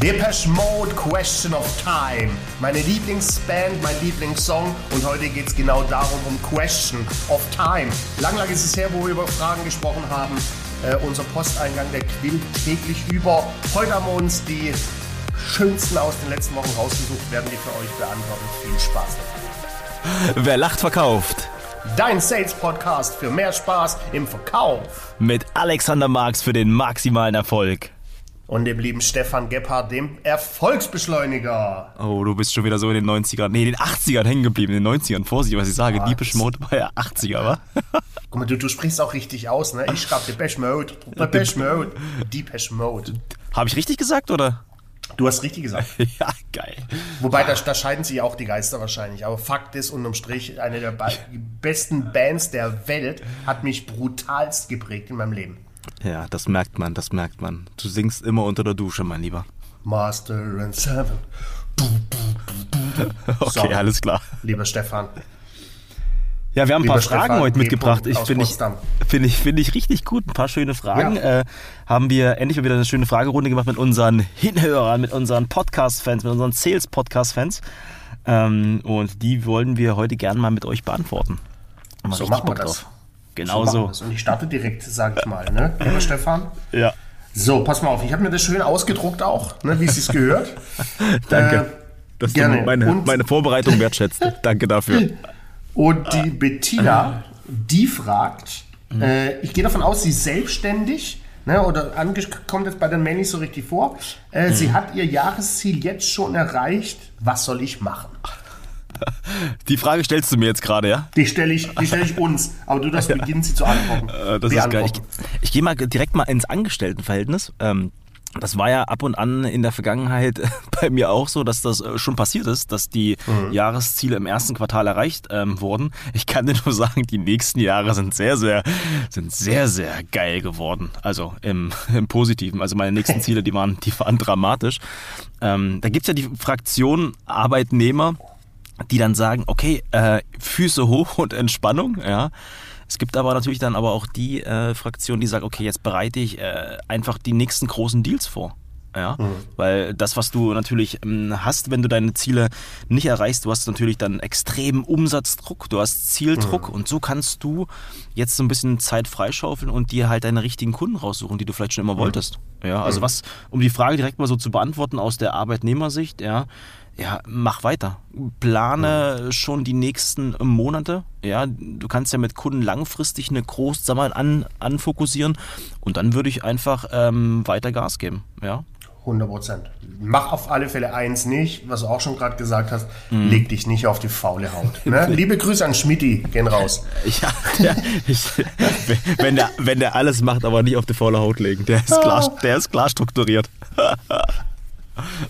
Depeche Mode, Question of Time. Meine Lieblingsband, mein Lieblingssong und heute geht es genau darum, um Question of Time. Lang, lang ist es her, wo wir über Fragen gesprochen haben. Äh, unser Posteingang, der quillt täglich über. Heute haben wir uns die schönsten aus den letzten Wochen rausgesucht, werden die für euch beantworten. Viel Spaß dabei. Wer lacht, verkauft. Dein Sales-Podcast für mehr Spaß im Verkauf. Mit Alexander Marx für den maximalen Erfolg und dem lieben Stefan Gebhardt, dem Erfolgsbeschleuniger. Oh, du bist schon wieder so in den 90ern, nee, in den 80ern hängen geblieben, in den 90ern. Vorsicht, was ich sage, ah, Deepish Mode war ja 80er, wa? Guck mal, du, du sprichst auch richtig aus, ne? Ich schreibe Depeche Mode, Depeche Mode, Depeche Mode. Habe ich richtig gesagt, oder? Du hast richtig gesagt. ja, geil. Wobei, da, da, scheiden sich auch die Geister wahrscheinlich. Aber Fakt ist, unterm Strich, eine der besten Bands der Welt hat mich brutalst geprägt in meinem Leben. Ja, das merkt man, das merkt man. Du singst immer unter der Dusche, mein Lieber. Master and Seven. okay, so, alles klar. Lieber Stefan. Ja, wir haben ein paar Stefan Fragen heute mitgebracht. Ich finde ich, find ich, find ich richtig gut. Ein paar schöne Fragen. Ja. Äh, haben wir endlich mal wieder eine schöne Fragerunde gemacht mit unseren Hinhörern, mit unseren Podcast-Fans, mit unseren Sales-Podcast-Fans. Ähm, und die wollen wir heute gerne mal mit euch beantworten. So machen wir das. Drauf. Genau so. so. Und ich starte direkt, sage ich mal, ne? Lieber Stefan? Ja. So, pass mal auf, ich habe mir das schön ausgedruckt auch, ne, wie es sich gehört. Danke. Äh, dass gerne. du meine, meine Vorbereitung wertschätzt. Danke dafür. Und die Bettina, die fragt, mhm. äh, ich gehe davon aus, sie ist selbstständig, ne, oder kommt jetzt bei den Manny so richtig vor. Äh, mhm. Sie hat ihr Jahresziel jetzt schon erreicht. Was soll ich machen? Die Frage stellst du mir jetzt gerade, ja? Die stelle ich, stell ich uns, aber du darfst ja. beginnen, sie zu antworten. Äh, das ist geil. Ich, ich gehe mal direkt mal ins Angestelltenverhältnis. Ähm, das war ja ab und an in der Vergangenheit bei mir auch so, dass das äh, schon passiert ist, dass die mhm. Jahresziele im ersten Quartal erreicht ähm, wurden. Ich kann dir nur sagen, die nächsten Jahre sind sehr, sehr, sind sehr, sehr geil geworden. Also im, im Positiven. Also meine nächsten Ziele, die waren, die waren dramatisch. Ähm, da gibt es ja die Fraktion Arbeitnehmer, die dann sagen, okay, äh, Füße hoch und Entspannung, ja. Es gibt aber natürlich dann aber auch die äh, Fraktion, die sagt, okay, jetzt bereite ich äh, einfach die nächsten großen Deals vor. Ja, mhm. weil das, was du natürlich ähm, hast, wenn du deine Ziele nicht erreichst, du hast natürlich dann extremen Umsatzdruck, du hast Zieldruck mhm. und so kannst du jetzt so ein bisschen Zeit freischaufeln und dir halt deine richtigen Kunden raussuchen, die du vielleicht schon immer mhm. wolltest. Ja, also mhm. was, um die Frage direkt mal so zu beantworten aus der Arbeitnehmersicht, ja, ja, mach weiter. Plane mhm. schon die nächsten Monate. Ja, du kannst ja mit Kunden langfristig eine Großsammlung an, anfokussieren und dann würde ich einfach ähm, weiter Gas geben. Ja. 100 Prozent. Mach auf alle Fälle eins nicht, was du auch schon gerade gesagt hast, mm. leg dich nicht auf die faule Haut. Ne? Liebe Grüße an Schmidti, gehen raus. Ja, der, ich, wenn, der, wenn der alles macht, aber nicht auf die faule Haut legen, der ist klar, der ist klar strukturiert.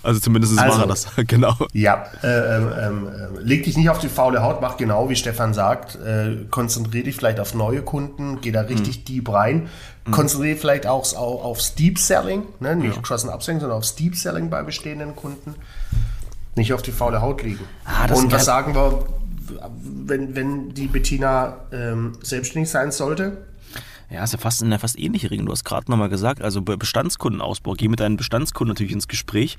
Also zumindest also, war er das, genau. Ja, äh, ähm, leg dich nicht auf die faule Haut, mach genau wie Stefan sagt, äh, konzentriere dich vielleicht auf neue Kunden, geh da richtig mhm. deep rein, mhm. konzentriere dich vielleicht auch auf, aufs Deep Selling, ne? nicht ja. Cross- und Upselling, sondern aufs Deep Selling bei bestehenden Kunden. Nicht auf die faule Haut liegen. Ah, und was sagen wir, wenn, wenn die Bettina ähm, selbstständig sein sollte? Ja, ist ja fast in der fast ähnliche Regel. Du hast gerade nochmal gesagt, also Bestandskundenausbau. Geh mit deinen Bestandskunden natürlich ins Gespräch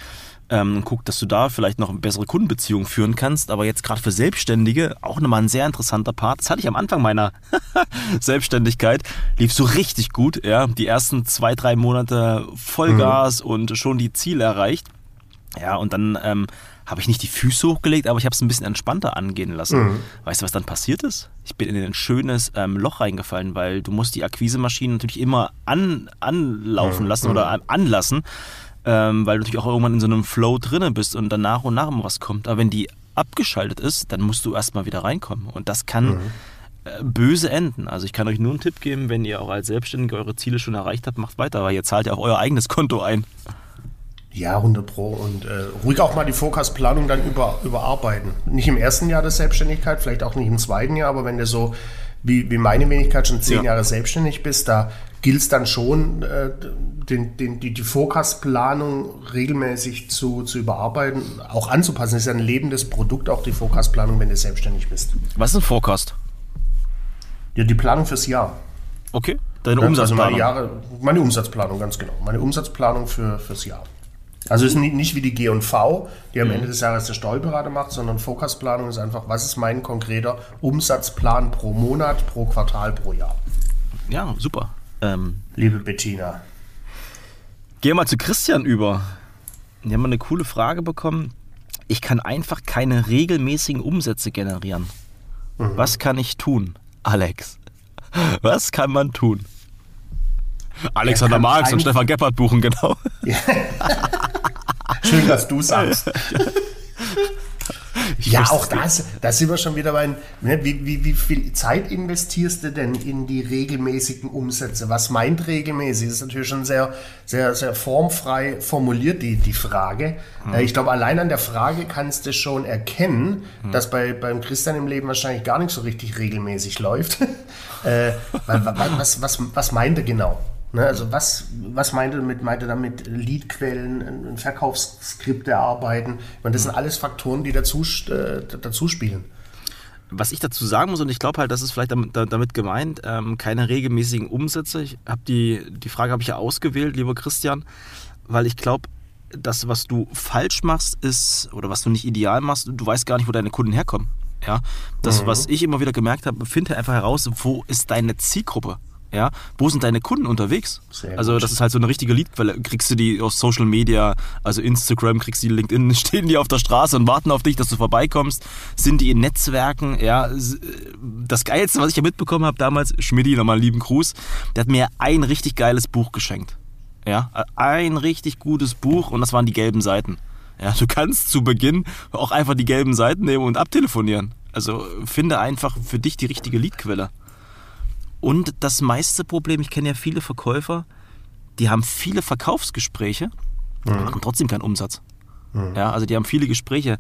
ähm, und guck, dass du da vielleicht noch eine bessere Kundenbeziehung führen kannst. Aber jetzt gerade für Selbstständige auch nochmal ein sehr interessanter Part. Das hatte ich am Anfang meiner Selbstständigkeit. Lief so richtig gut. Ja, die ersten zwei, drei Monate Vollgas mhm. und schon die Ziele erreicht. Ja, und dann ähm, habe ich nicht die Füße hochgelegt, aber ich habe es ein bisschen entspannter angehen lassen. Mhm. Weißt du, was dann passiert ist? Ich bin in ein schönes ähm, Loch reingefallen, weil du musst die Akquisemaschine natürlich immer an, anlaufen mhm. lassen mhm. oder anlassen, ähm, weil du natürlich auch irgendwann in so einem Flow drinne bist und dann nach und nach immer was kommt. Aber wenn die abgeschaltet ist, dann musst du erstmal wieder reinkommen. Und das kann mhm. äh, böse enden. Also ich kann euch nur einen Tipp geben, wenn ihr auch als Selbstständige eure Ziele schon erreicht habt, macht weiter, weil ihr zahlt ja auch euer eigenes Konto ein. Ja, 100 Pro. Und äh, ruhig auch mal die Forecast-Planung dann über, überarbeiten. Nicht im ersten Jahr der Selbstständigkeit, vielleicht auch nicht im zweiten Jahr, aber wenn du so wie, wie meine Wenigkeit schon zehn ja. Jahre selbstständig bist, da gilt es dann schon, äh, den, den, die, die Forecast-Planung regelmäßig zu, zu überarbeiten, auch anzupassen. Das ist ja ein lebendes Produkt, auch die Forecast-Planung, wenn du selbstständig bist. Was ist ein Forecast? Ja, die Planung fürs Jahr. Okay, deine ja, Umsatzplanung. Also meine, Jahre, meine Umsatzplanung, ganz genau. Meine Umsatzplanung für, fürs Jahr. Also es ist nicht, nicht wie die G&V, die am mhm. Ende des Jahres der Steuerberater macht, sondern Fokusplanung ist einfach, was ist mein konkreter Umsatzplan pro Monat, pro Quartal, pro Jahr. Ja, super. Ähm, Liebe Bettina. Gehen wir mal zu Christian über. Wir haben eine coole Frage bekommen. Ich kann einfach keine regelmäßigen Umsätze generieren. Mhm. Was kann ich tun, Alex? Was kann man tun? Alexander Marx und Stefan Gebhardt buchen, genau. Ja. Schön, dass du sagst. ja, auch das, da sind wir schon wieder bei, ne, wie, wie, wie viel Zeit investierst du denn in die regelmäßigen Umsätze? Was meint regelmäßig? Das ist natürlich schon sehr, sehr, sehr formfrei formuliert, die, die Frage. Mhm. Ich glaube, allein an der Frage kannst du schon erkennen, mhm. dass bei, beim Christian im Leben wahrscheinlich gar nicht so richtig regelmäßig läuft. äh, was, was, was meint er genau? Ne, also was, was meinte damit? Meinte damit Leadquellen, Verkaufsskripte erarbeiten? Ich meine, das sind alles Faktoren, die dazu, äh, dazu spielen. Was ich dazu sagen muss, und ich glaube halt, das ist vielleicht damit, damit gemeint, ähm, keine regelmäßigen Umsätze. Ich habe die, die Frage habe ich ja ausgewählt, lieber Christian, weil ich glaube, das, was du falsch machst, ist, oder was du nicht ideal machst, du weißt gar nicht, wo deine Kunden herkommen. Ja, das, mhm. was ich immer wieder gemerkt habe, finde einfach heraus, wo ist deine Zielgruppe? Ja, wo sind deine Kunden unterwegs? Sehr also das ist halt so eine richtige Leadquelle. Kriegst du die aus Social Media, also Instagram, kriegst du die LinkedIn, stehen die auf der Straße und warten auf dich, dass du vorbeikommst? Sind die in Netzwerken? Ja, das Geilste, was ich ja mitbekommen habe damals, Schmidti, nochmal einen lieben Gruß, der hat mir ein richtig geiles Buch geschenkt. Ja, ein richtig gutes Buch und das waren die gelben Seiten. Ja, du kannst zu Beginn auch einfach die gelben Seiten nehmen und abtelefonieren. Also finde einfach für dich die richtige Leadquelle. Und das meiste Problem, ich kenne ja viele Verkäufer, die haben viele Verkaufsgespräche, mhm. haben trotzdem keinen Umsatz. Mhm. Ja, also die haben viele Gespräche.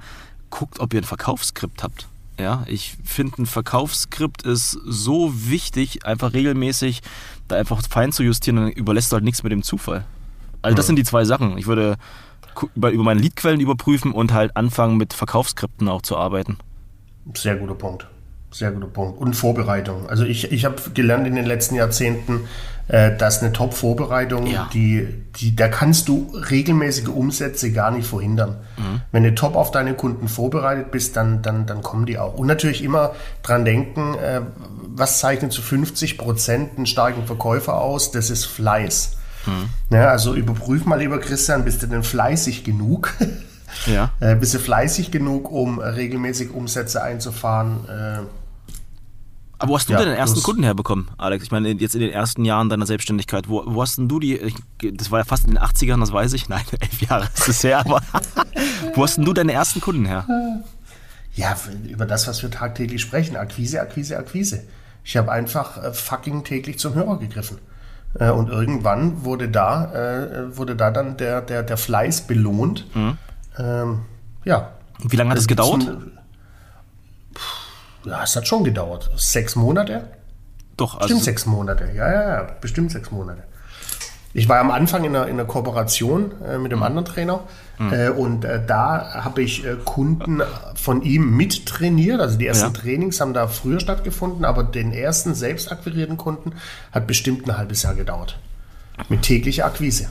Guckt, ob ihr ein Verkaufsskript habt. Ja, ich finde, ein Verkaufsskript ist so wichtig, einfach regelmäßig da einfach fein zu justieren, dann überlässt du halt nichts mit dem Zufall. Also das mhm. sind die zwei Sachen. Ich würde über, über meine Leadquellen überprüfen und halt anfangen mit Verkaufsskripten auch zu arbeiten. Sehr guter Punkt. Sehr guter Punkt. Und Vorbereitung. Also ich, ich habe gelernt in den letzten Jahrzehnten, äh, dass eine Top-Vorbereitung, ja. die, die, da kannst du regelmäßige Umsätze gar nicht verhindern. Mhm. Wenn du top auf deine Kunden vorbereitet bist, dann, dann, dann kommen die auch. Und natürlich immer dran denken, äh, was zeichnet zu 50 Prozent einen starken Verkäufer aus? Das ist Fleiß. Mhm. Ja, also überprüf mal, lieber Christian, bist du denn fleißig genug? Ja. Äh, bist du fleißig genug, um regelmäßig Umsätze einzufahren? Aber wo hast du ja, denn den ersten Kunden herbekommen, Alex? Ich meine, jetzt in den ersten Jahren deiner Selbstständigkeit, wo, wo hast denn du die, ich, das war ja fast in den 80ern, das weiß ich, nein, elf Jahre ist es her, aber wo hast denn du deine ersten Kunden her? Ja, über das, was wir tagtäglich sprechen, Akquise, Akquise, Akquise. Ich habe einfach äh, fucking täglich zum Hörer gegriffen. Äh, und irgendwann wurde da, äh, wurde da dann der, der, der Fleiß belohnt. Mhm. Ähm, ja. Wie lange hat es gedauert? Ja, es hat schon gedauert. Sechs Monate? Doch, also. Bestimmt sechs Monate. Ja, ja, ja, bestimmt sechs Monate. Ich war am Anfang in einer, in einer Kooperation äh, mit einem mhm. anderen Trainer mhm. äh, und äh, da habe ich äh, Kunden von ihm mittrainiert. Also die ersten ja. Trainings haben da früher stattgefunden, aber den ersten selbst akquirierten Kunden hat bestimmt ein halbes Jahr gedauert. Mit täglicher Akquise.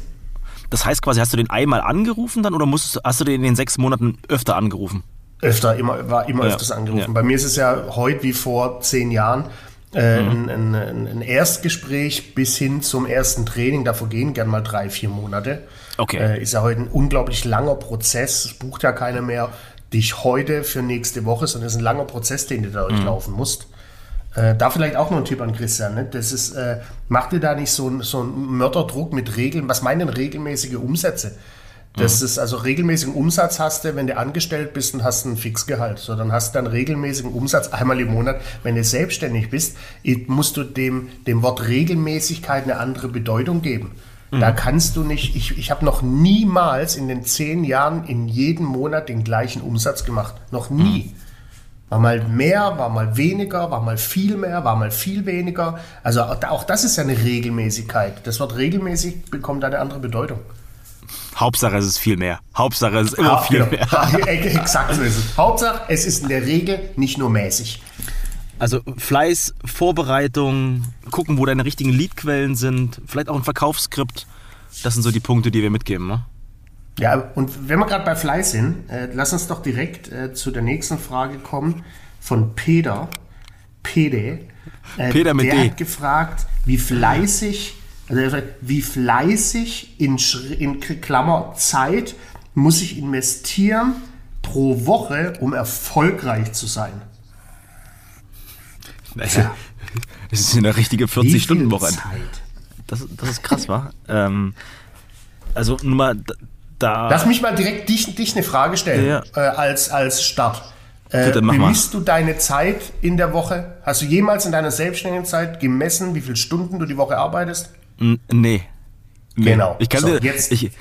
Das heißt quasi, hast du den einmal angerufen dann oder musstest, hast du den in den sechs Monaten öfter angerufen? Öfter, immer, war immer ja. öfters angerufen. Ja. Bei mir ist es ja heute wie vor zehn Jahren äh, mhm. ein, ein, ein, Erstgespräch bis hin zum ersten Training. Da vergehen gern mal drei, vier Monate. Okay. Äh, ist ja heute ein unglaublich langer Prozess. Es bucht ja keiner mehr dich heute für nächste Woche, sondern es ist ein langer Prozess, den du da mhm. durchlaufen musst. Äh, da vielleicht auch noch ein Tipp an Christian. Ne? Das ist, äh, mach dir da nicht so, so einen Mörderdruck mit Regeln. Was meinen denn regelmäßige Umsätze? Das mhm. ist also regelmäßigen Umsatz hast du, wenn du angestellt bist und hast ein Fixgehalt. So, dann hast du dann regelmäßigen Umsatz einmal im Monat. Wenn du selbstständig bist, musst du dem, dem Wort Regelmäßigkeit eine andere Bedeutung geben. Mhm. Da kannst du nicht, ich, ich habe noch niemals in den zehn Jahren in jedem Monat den gleichen Umsatz gemacht. Noch nie. Mhm. War mal mehr, war mal weniger, war mal viel mehr, war mal viel weniger. Also auch das ist ja eine Regelmäßigkeit. Das Wort regelmäßig bekommt eine andere Bedeutung. Hauptsache es ist viel mehr. Hauptsache es ist immer ha, viel genau. mehr. Exakt so ist es. Hauptsache es ist in der Regel nicht nur mäßig. Also Fleiß, Vorbereitung, gucken, wo deine richtigen Leadquellen sind, vielleicht auch ein Verkaufsskript. Das sind so die Punkte, die wir mitgeben, ne? Ja, und wenn wir gerade bei Fleiß sind, äh, lass uns doch direkt äh, zu der nächsten Frage kommen von Peter. Pede. Äh, Peter mit der D. hat gefragt, wie fleißig, also er sagt, wie fleißig in, in Klammer Zeit muss ich investieren pro Woche, um erfolgreich zu sein? Naja, das ist eine richtige Wie viel 40-Stunden-Woche. Zeit? Das, das ist krass, wa? ähm, also nur mal da. Lass mich mal direkt dich, dich eine Frage stellen, Ja. äh, als, als Start. Äh, Bitte, mach mal. bemisst du deine Zeit in der Woche? Hast du jemals in deiner selbstständigen Zeit gemessen, wie viele Stunden du die Woche arbeitest? N- nee. Genau. Ich kann, So, dir, jetzt- ich,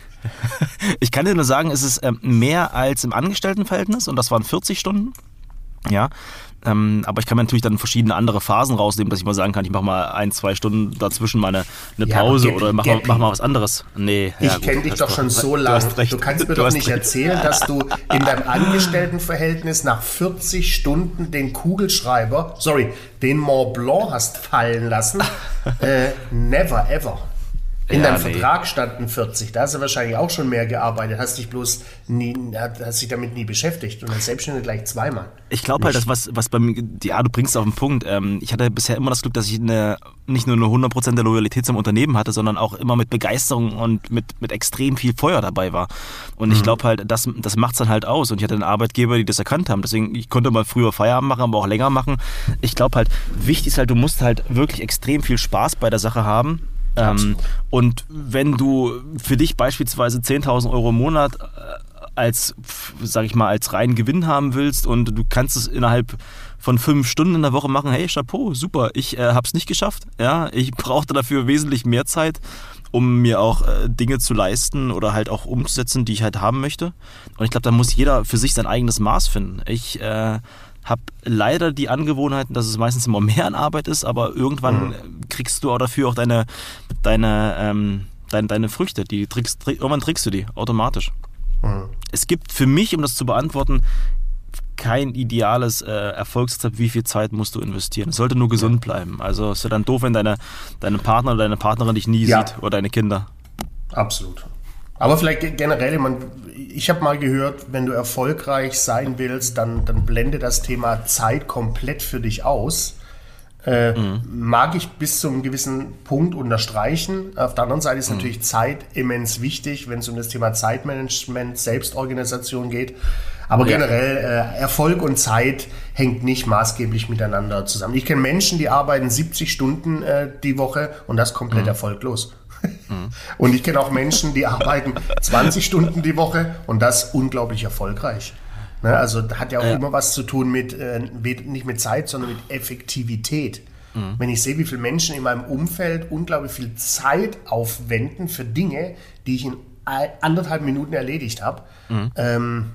ich kann dir nur sagen, es ist ähm, mehr als im Angestelltenverhältnis und das waren 40 Stunden. Ja. Ähm, aber ich kann mir natürlich dann verschiedene andere Phasen rausnehmen, dass ich mal sagen kann, ich mache mal ein, zwei Stunden dazwischen mal eine, eine Ja, Pause oder mach, mach mal was anderes. Nee. Ich ja, kenne dich doch du- schon so du lange. recht. Du kannst mir Du doch nicht recht. erzählen, dass du in deinem Angestelltenverhältnis nach 40 Stunden den Kugelschreiber, sorry, den Mont Blanc hast fallen lassen. äh, never ever. In Ja, deinem nee. Vertrag standen 40. Da hast du wahrscheinlich auch schon mehr gearbeitet, hast dich bloß nie, hast dich damit nie beschäftigt und als Selbstständige gleich zweimal. Ich glaube halt, das, was, was bei mir, ja, du bringst es auf den Punkt. Ähm, ich hatte bisher immer das Glück, dass ich eine, nicht nur eine 100% der Loyalität zum Unternehmen hatte, sondern auch immer mit Begeisterung und mit, mit extrem viel Feuer dabei war. Und ich glaube halt, das, das macht es dann halt aus. Und ich hatte einen Arbeitgeber, die das erkannt haben. Deswegen, ich konnte mal früher Feierabend machen, aber auch länger machen. Ich glaube halt, wichtig ist halt, du musst halt wirklich extrem viel Spaß bei der Sache haben. Ähm, und wenn du für dich beispielsweise 10.000 Euro im Monat äh, als, sag ich mal, als reinen Gewinn haben willst und du kannst es innerhalb von fünf Stunden in der Woche machen, hey, Chapeau, super, ich äh, habe es nicht geschafft. Ja, ich brauchte dafür wesentlich mehr Zeit, um mir auch äh, Dinge zu leisten oder halt auch umzusetzen, die ich halt haben möchte. Und ich glaube, da muss jeder für sich sein eigenes Maß finden. Ich äh, habe leider die Angewohnheiten, dass es meistens immer mehr an Arbeit ist, aber irgendwann kriegst du auch dafür auch deine, deine, ähm, deine, deine Früchte. Die trickst, trick, irgendwann trickst du die automatisch. Es gibt für mich, um das zu beantworten, kein ideales äh, Erfolgsrezept, wie viel Zeit musst du investieren. Es sollte nur gesund bleiben. Also es ist ja dann doof, wenn deine, deine Partner oder deine Partnerin dich nie Ja. sieht oder deine Kinder. Absolut. Aber vielleicht ge- generell, ich, mein, ich habe mal gehört, wenn du erfolgreich sein willst, dann, dann blende das Thema Zeit komplett für dich aus. Äh, Mag ich bis zu einem gewissen Punkt unterstreichen. Auf der anderen Seite ist natürlich Zeit immens wichtig, wenn es um das Thema Zeitmanagement, Selbstorganisation geht. Aber Ja. generell, äh, Erfolg und Zeit hängt nicht maßgeblich miteinander zusammen. Ich kenne Menschen, die arbeiten 70 Stunden äh, die Woche und das komplett erfolglos. Und ich kenne auch Menschen, die arbeiten 20 Stunden die Woche und das unglaublich erfolgreich. Ne, also hat ja auch Ja. immer was zu tun mit, äh, nicht mit Zeit, sondern mit Effektivität. Wenn ich sehe, wie viele Menschen in meinem Umfeld unglaublich viel Zeit aufwenden für Dinge, die ich in anderthalb Minuten erledigt habe. Ähm,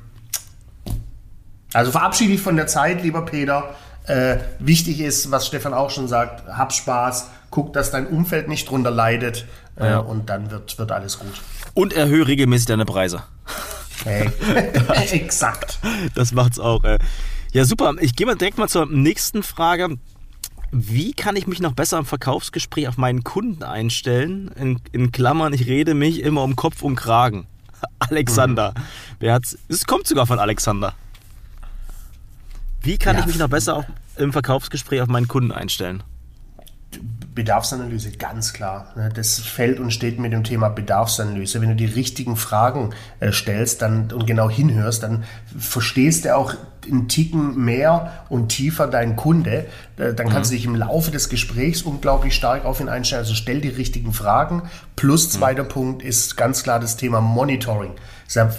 also verabschiede dich von der Zeit, lieber Peter. Äh, wichtig ist, was Stefan auch schon sagt, hab Spaß, guck, dass dein Umfeld nicht drunter leidet äh, Ja. und dann wird, wird alles gut. Und erhöhe regelmäßig deine Preise. Hey. Exakt. Das macht's auch. Ey. Ja, super. Ich gehe mal direkt mal zur nächsten Frage. Wie kann ich mich noch besser im Verkaufsgespräch auf meinen Kunden einstellen? In, in Klammern, ich rede mich immer um Kopf und Kragen. Alexander. Wer hat's? Es kommt sogar von Alexander. Wie kann Ja. ich mich noch besser auch im Verkaufsgespräch auf meinen Kunden einstellen? Bedarfsanalyse, ganz klar. Ne, Das fällt und steht mit dem Thema Bedarfsanalyse. Wenn du die richtigen Fragen äh, stellst dann, und genau hinhörst, dann verstehst du auch einen Ticken mehr und tiefer deinen Kunde. Äh, Dann kannst du dich im Laufe des Gesprächs unglaublich stark auf ihn einstellen. Also stell die richtigen Fragen. Plus zweiter Punkt ist ganz klar das Thema Monitoring. Es ist ja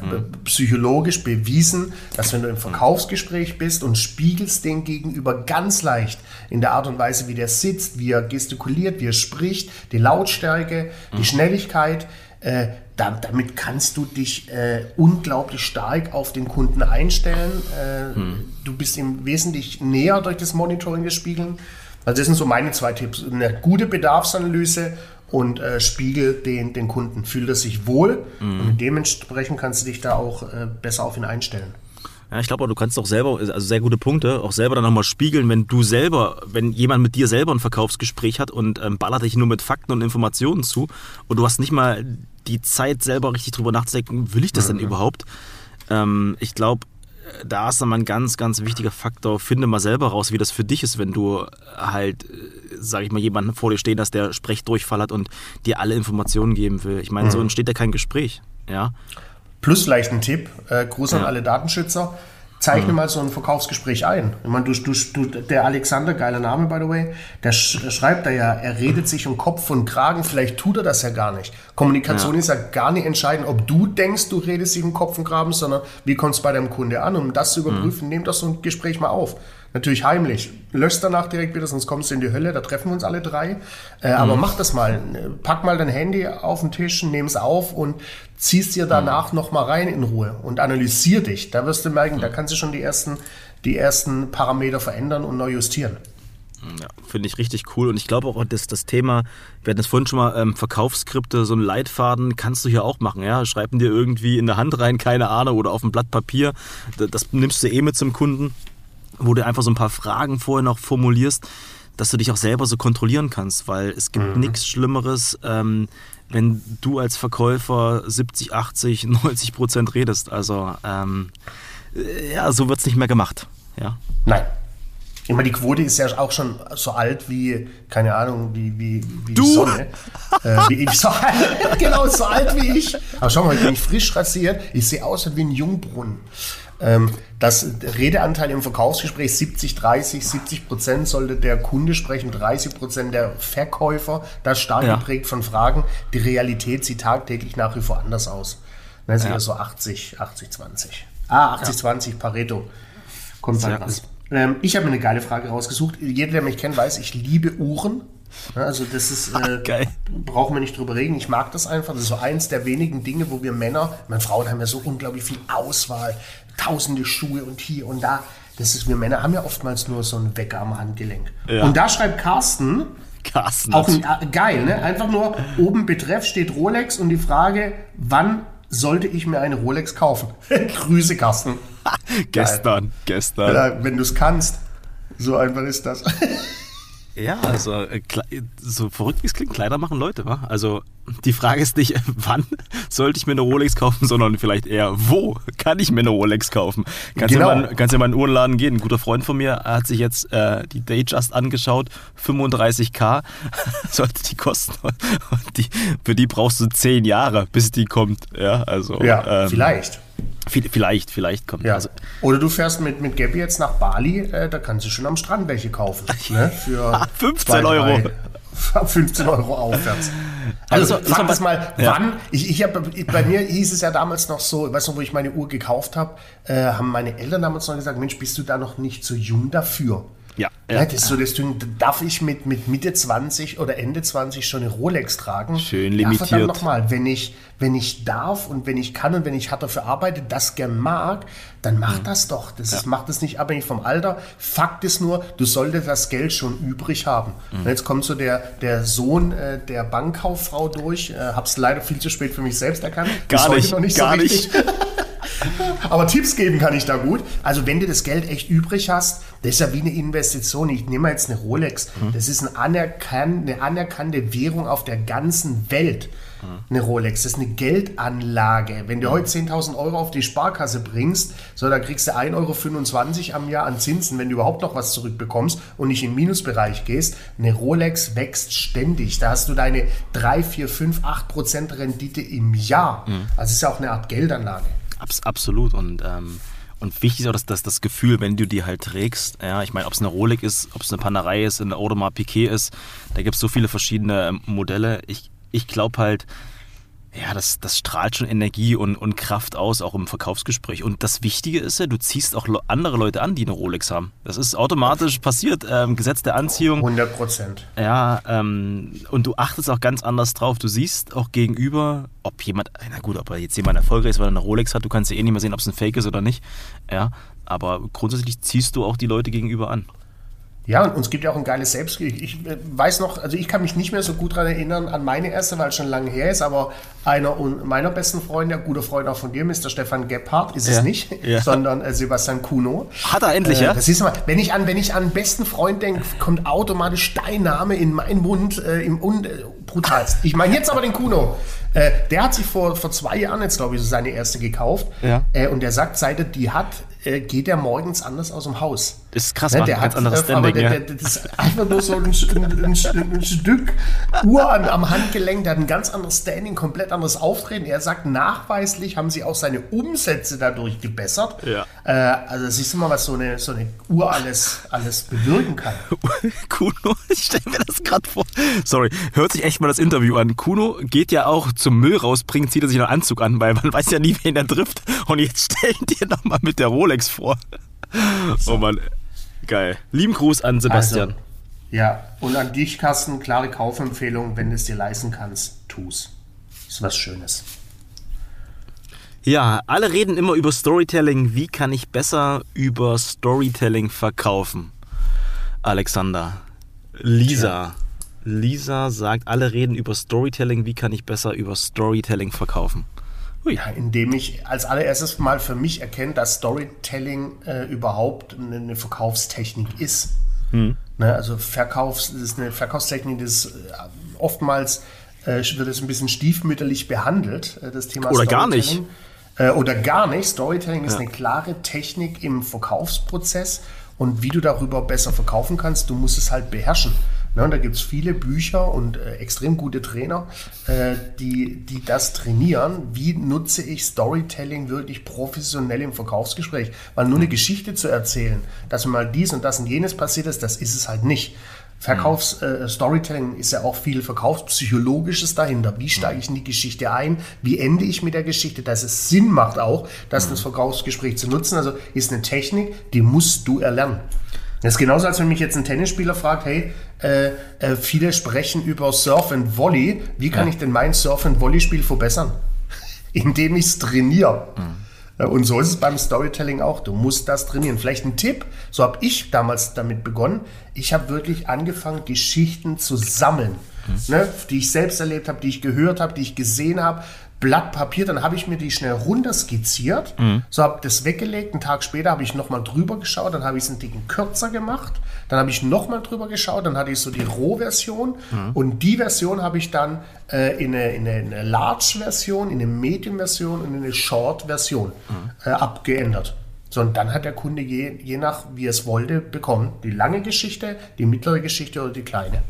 psychologisch bewiesen, dass wenn du im Verkaufsgespräch bist und spiegelst den Gegenüber ganz leicht in der Art und Weise, wie der sitzt, wie er gestikuliert, wie er spricht, die Lautstärke, die Schnelligkeit, äh, da, damit kannst du dich äh, unglaublich stark auf den Kunden einstellen. Äh, Du bist ihm wesentlich näher durch das Monitoring des Spiegeln. Also das sind so meine zwei Tipps. Eine gute Bedarfsanalyse und äh, spiegel den, den Kunden. Fühlt er sich wohl und dementsprechend kannst du dich da auch äh, besser auf ihn einstellen. Ja, ich glaube, du kannst auch selber, also sehr gute Punkte, auch selber dann nochmal spiegeln, wenn du selber, wenn jemand mit dir selber ein Verkaufsgespräch hat und ähm, ballert dich nur mit Fakten und Informationen zu und du hast nicht mal die Zeit selber richtig drüber nachzudenken, will ich das mhm. denn überhaupt? Ähm, ich glaube, da ist dann mal ein ganz, ganz wichtiger Faktor. Finde mal selber raus, wie das für dich ist, wenn du halt, sag ich mal, jemanden vor dir stehen hast, der Sprechdurchfall hat und dir alle Informationen geben will. Ich meine, mhm. so entsteht ja kein Gespräch. Ja. Plus vielleicht ein Tipp, äh, Gruß ja. an alle Datenschützer zeichne mhm. mal so ein Verkaufsgespräch ein. Ich meine, du, du, du, der Alexander, geiler Name by the way, der sch schreibt da ja, er redet sich um Kopf und Kragen, vielleicht tut er das ja gar nicht. Kommunikation ja. ist ja gar nicht entscheidend, ob du denkst, du redest dich um Kopf und Kragen, sondern wie kommt es bei deinem Kunde an? Um das zu überprüfen, mhm. nehmt doch so ein Gespräch mal auf. Natürlich heimlich. Löscht danach direkt wieder, sonst kommst du in die Hölle, da treffen wir uns alle drei. Äh, mhm. Aber mach das mal. Pack mal dein Handy auf den Tisch, nimm es auf und ziehst dir danach mhm. nochmal rein in Ruhe und analysier dich. Da wirst du merken, mhm. da kannst du schon die ersten, die ersten Parameter verändern und neu justieren. Ja, finde ich richtig cool. Und ich glaube auch, dass das Thema, wir hatten es vorhin schon mal, ähm, Verkaufsskripte, so ein Leitfaden kannst du hier auch machen. Ja? Schreiben dir irgendwie in der Hand rein, keine Ahnung, oder auf ein Blatt Papier. Das, das nimmst du eh mit zum Kunden wo du einfach so ein paar Fragen vorher noch formulierst, dass du dich auch selber so kontrollieren kannst, weil es gibt mhm. nichts Schlimmeres, ähm, wenn du als Verkäufer 70, 80, 90 Prozent redest. Also ähm, ja, so wird es nicht mehr gemacht. Ja. Nein. Ich meine, die Quote ist ja auch schon so alt wie, keine Ahnung, wie, wie, wie du? Sonne. äh, wie ich, so, genau, so alt wie ich. Aber schau mal, ich bin frisch rasiert. Ich sehe aus wie ein Jungbrunnen. Ähm, das Redeanteil im Verkaufsgespräch 70, 30, 70 Prozent sollte der Kunde sprechen, 30 Prozent der Verkäufer. Das stark ja. geprägt von Fragen. Die Realität sieht tagtäglich nach wie vor anders aus. Das ist ja. eher so 80, 80, 20. Ah, 80, ja. 20, Pareto. Kommt halt was. Ähm, ich habe mir eine geile Frage rausgesucht. Jeder, der mich kennt, weiß, ich liebe Uhren. Also das ist, äh, Geil. brauchen wir nicht drüber reden. Ich mag das einfach. Das ist so eins der wenigen Dinge, wo wir Männer, meine Frauen haben ja so unglaublich viel Auswahl, tausende Schuhe und hier und da. Das ist, wir Männer haben ja oftmals nur so einen Wecker am Handgelenk. Ja. Und da schreibt Carsten, Carsten. Auch ein, äh, geil, ne? Einfach nur oben Betreff steht Rolex und die Frage, wann sollte ich mir eine Rolex kaufen? Grüße, Carsten. gestern, gestern. Ja, wenn du es kannst. So einfach ist das. Ja, also äh, so verrückt wie es klingt, Kleider machen Leute, wa? Also die Frage ist nicht, wann sollte ich mir eine Rolex kaufen, sondern vielleicht eher, wo kann ich mir eine Rolex kaufen? Kannst genau. ja mal, ja mal in den Uhrenladen gehen. Ein guter Freund von mir hat sich jetzt äh, die Datejust angeschaut, 35k sollte die kosten. Und die, für die brauchst du 10 Jahre, bis die kommt. Ja, also. Ja, ähm, vielleicht. Vielleicht, vielleicht kommt ja. Also, Oder du fährst mit, mit Gabby jetzt nach Bali, äh, da kannst du schon am Strand welche kaufen. Ne? Für 15 zwei, Euro. 15 Euro aufwärts. Also, also sag das mal, ja. wann? Ich, ich hab, bei mir hieß es ja damals noch so, weißt du, wo ich meine Uhr gekauft habe, äh, haben meine Eltern damals noch gesagt, Mensch, bist du da noch nicht so jung dafür? Ja. ja. das ist so Ding, darf ich mit, mit Mitte 20 oder Ende 20 schon eine Rolex tragen? Schön limitiert. Ja, nochmal, wenn ich, wenn ich darf und wenn ich kann und wenn ich hart dafür arbeite, das gern mag, dann mach mhm. das doch. Das ja. ist, macht das nicht abhängig vom Alter. Fakt ist nur, du solltest das Geld schon übrig haben. Mhm. Jetzt kommt so der, der Sohn äh, der Bankkauffrau durch. Äh, hab's leider viel zu spät für mich selbst erkannt. Gar nicht, noch nicht gar so nicht. Aber Tipps geben kann ich da gut. Also wenn du das Geld echt übrig hast, das ist ja wie eine Investition. Ich nehme jetzt eine Rolex. Mhm. Das ist ein anerkan eine anerkannte Währung auf der ganzen Welt. Mhm. Eine Rolex. Das ist eine Geldanlage. Wenn du mhm. heute 10.000 Euro auf die Sparkasse bringst, so, dann kriegst du 1,25 Euro am Jahr an Zinsen, wenn du überhaupt noch was zurückbekommst und nicht im Minusbereich gehst. Eine Rolex wächst ständig. Da hast du deine 3, 4, 5, 8 Prozent Rendite im Jahr. Also es ist ja auch eine Art Geldanlage. Abs absolut. Und, ähm, und wichtig ist auch dass, dass das Gefühl, wenn du die halt trägst. Ja, ich meine, ob es eine Rolex ist, ob es eine Panerei ist, eine Audemars Piquet ist, da gibt es so viele verschiedene ähm, Modelle. Ich, ich glaube halt, ja, das, das strahlt schon Energie und, und Kraft aus, auch im Verkaufsgespräch. Und das Wichtige ist ja, du ziehst auch andere Leute an, die eine Rolex haben. Das ist automatisch passiert, ähm, Gesetz der Anziehung. 100 Prozent. Ja, ähm, und du achtest auch ganz anders drauf. Du siehst auch gegenüber, ob jemand, na gut, ob er jetzt jemand erfolgreich ist, weil er eine Rolex hat, du kannst ja eh nicht mehr sehen, ob es ein Fake ist oder nicht. Ja, aber grundsätzlich ziehst du auch die Leute gegenüber an. Ja, und uns gibt ja auch ein geiles Selbstgefühl. Ich äh, weiß noch, also ich kann mich nicht mehr so gut daran erinnern an meine erste, weil es schon lange her ist, aber einer meiner besten Freunde, guter Freund auch von dir, Mr. Stefan Gebhardt, ist ja, es nicht, ja. sondern äh, Sebastian Kuno. Hat er endlich, äh, ja? Das ist mal, wenn ich an, wenn ich an besten Freund denke, kommt automatisch dein Name in meinen Mund äh, im Un äh, brutalst. Ich meine jetzt aber den Kuno. Äh, der hat sich vor, vor zwei Jahren jetzt, glaube ich, so seine erste gekauft. Ja. Und der sagt, seit er die hat, geht er morgens anders aus dem Haus. Das ist krass, Ne, der ein ganz hat, anderes äh, Standing. der, ja. der, das ist einfach nur so ein, ein, ein, ein Stück Uhr am, am Handgelenk, der hat ein ganz anderes Standing, komplett anderes Auftreten. Er sagt, nachweislich haben sie auch seine Umsätze dadurch gebessert. Ja. Äh, also siehst du mal, was so eine, so eine Uhr alles, alles bewirken kann. Kuno, ich stelle mir das gerade vor. Sorry, hört sich echt mal das Interview an. Kuno geht ja auch zum Müll rausbringen, zieht er sich einen Anzug an, weil man weiß ja nie, wen er trifft. Und jetzt stellen die nochmal mit der Rolex vor. Oh Mann, geil. Lieben Gruß an Sebastian. Also, ja, und an dich, Carsten, klare Kaufempfehlung, wenn du es dir leisten kannst, tu's. Ist was Schönes. Ja, alle reden immer über Storytelling. Wie kann ich besser über Storytelling verkaufen? Alexander. Lisa. Lisa sagt, alle reden über Storytelling. Wie kann ich besser über Storytelling verkaufen? Ja, indem ich als allererstes mal für mich erkenne, dass Storytelling äh, überhaupt eine, eine Verkaufstechnik ist. Hm. Ne, also Verkaufs, das ist eine Verkaufstechnik, das äh, oftmals äh, wird es ein bisschen stiefmütterlich behandelt, äh, das Thema Oder gar nicht. Storytelling. Äh, oder gar nicht. Storytelling ist eine klare Technik im Verkaufsprozess und wie du darüber besser verkaufen kannst, du musst es halt beherrschen. Ne, und da gibt es viele Bücher und äh, extrem gute Trainer, äh, die, die das trainieren. Wie nutze ich Storytelling wirklich professionell im Verkaufsgespräch? Weil nur eine Geschichte zu erzählen, dass mir mal dies und das und jenes passiert ist, das ist es halt nicht. Verkaufs äh, Storytelling ist ja auch viel Verkaufspsychologisches dahinter. Wie steige ich in die Geschichte ein? Wie ende ich mit der Geschichte, dass es Sinn macht auch, das das Verkaufsgespräch zu nutzen? Also ist eine Technik, die musst du erlernen. Das ist genauso, als wenn mich jetzt ein Tennisspieler fragt, hey, äh, äh, viele sprechen über Surf and Volley. Wie kann Ja. ich denn mein Surf and Volley-Spiel verbessern? Indem ich es trainiere. Ja, Und so ist es beim Storytelling auch. Du musst das trainieren. Vielleicht ein Tipp, so habe ich damals damit begonnen. Ich habe wirklich angefangen, Geschichten zu sammeln, ne, die ich selbst erlebt habe, die ich gehört habe, die ich gesehen habe. Blatt Papier, dann habe ich mir die schnell runterskizziert, so habe das weggelegt. Einen Tag später habe ich nochmal drüber geschaut, dann habe ich es einen Ticken kürzer gemacht, dann habe ich nochmal drüber geschaut, dann hatte ich so die Rohversion und die Version habe ich dann äh, in eine, in eine, in eine Large-Version, in eine Medium-Version und in eine Short-Version äh, abgeändert. So, und dann hat der Kunde je, je nach, wie er es wollte, bekommen. Die lange Geschichte, die mittlere Geschichte oder die kleine.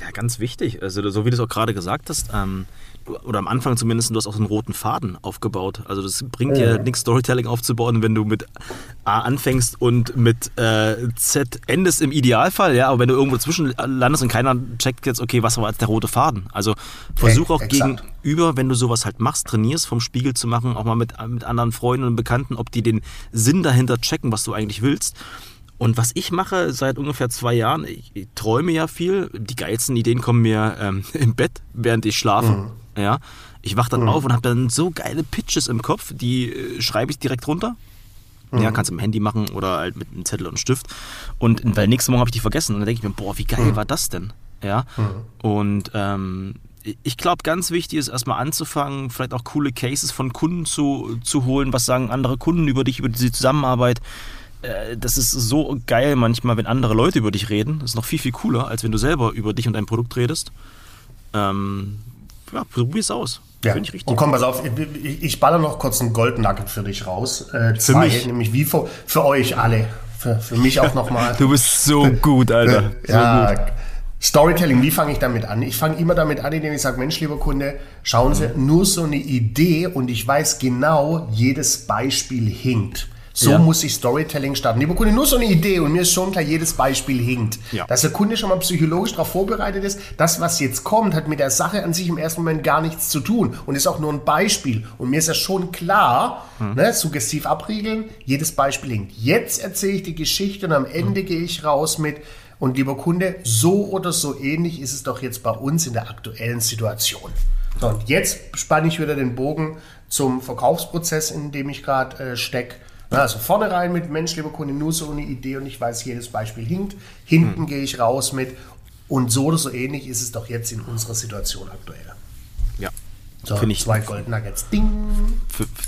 Ja, ganz wichtig. Also, so wie du es auch gerade gesagt hast, ähm, oder am Anfang zumindest, du hast auch so einen roten Faden aufgebaut. Also, das bringt dir nichts, Storytelling aufzubauen, wenn du mit A anfängst und mit äh, Z endest im Idealfall, ja. Aber wenn du irgendwo dazwischen landest und keiner checkt jetzt, okay, was war jetzt der rote Faden? Also, versuch auch exakt. gegenüber, wenn du sowas halt machst, trainierst, vom Spiegel zu machen, auch mal mit, mit anderen Freunden und Bekannten, ob die den Sinn dahinter checken, was du eigentlich willst. Und was ich mache seit ungefähr zwei Jahren, ich, ich träume ja viel. Die geilsten Ideen kommen mir ähm, im Bett, während ich schlafe. Ja, ich wache dann auf und habe dann so geile Pitches im Kopf, die äh, schreibe ich direkt runter. Ja, kannst du dem Handy machen oder halt mit einem Zettel und einem Stift. Und weil nächsten Morgen habe ich die vergessen. Und dann denke ich mir, boah, wie geil war das denn? Ja. Und ähm, ich glaube, ganz wichtig ist erstmal anzufangen, vielleicht auch coole Cases von Kunden zu, zu holen. Was sagen andere Kunden über dich, über diese Zusammenarbeit? Äh, Das ist so geil manchmal, wenn andere Leute über dich reden. Das ist noch viel, viel cooler, als wenn du selber über dich und dein Produkt redest. Ähm, ja, probier es aus. Ja. Finde ich richtig. Und komm, pass auf, ich, ich baller noch kurz einen Goldnugget für dich raus. Äh, zwei, mich? nämlich wie für, für euch alle. Für, für mich auch nochmal. Du bist so gut, Alter. So ja, gut. Storytelling, wie fange ich damit an? Ich fange immer damit an, indem ich sage, Mensch, lieber Kunde, schauen Sie, nur so eine Idee und ich weiß genau, jedes Beispiel hinkt. So Ja. muss ich Storytelling starten. Lieber Kunde, nur so eine Idee und mir ist schon klar, jedes Beispiel hinkt. Ja. Dass der Kunde schon mal psychologisch darauf vorbereitet ist, das, was jetzt kommt, hat mit der Sache an sich im ersten Moment gar nichts zu tun und ist auch nur ein Beispiel. Und mir ist ja schon klar, ne, suggestiv abriegeln, jedes Beispiel hinkt. Jetzt erzähle ich die Geschichte und am Ende gehe ich raus mit, und lieber Kunde, so oder so ähnlich ist es doch jetzt bei uns in der aktuellen Situation. So, und jetzt spanne ich wieder den Bogen zum Verkaufsprozess, in dem ich gerade äh, stecke. Also vorne rein mit Mensch, lieber Kunde, nur so eine Idee und ich weiß, jedes Beispiel hinkt. Hinten gehe ich raus mit und so oder so ähnlich ist es doch jetzt in unserer Situation aktuell. Ja. So, Finde ich- zwei Gold Nuggets. Ding.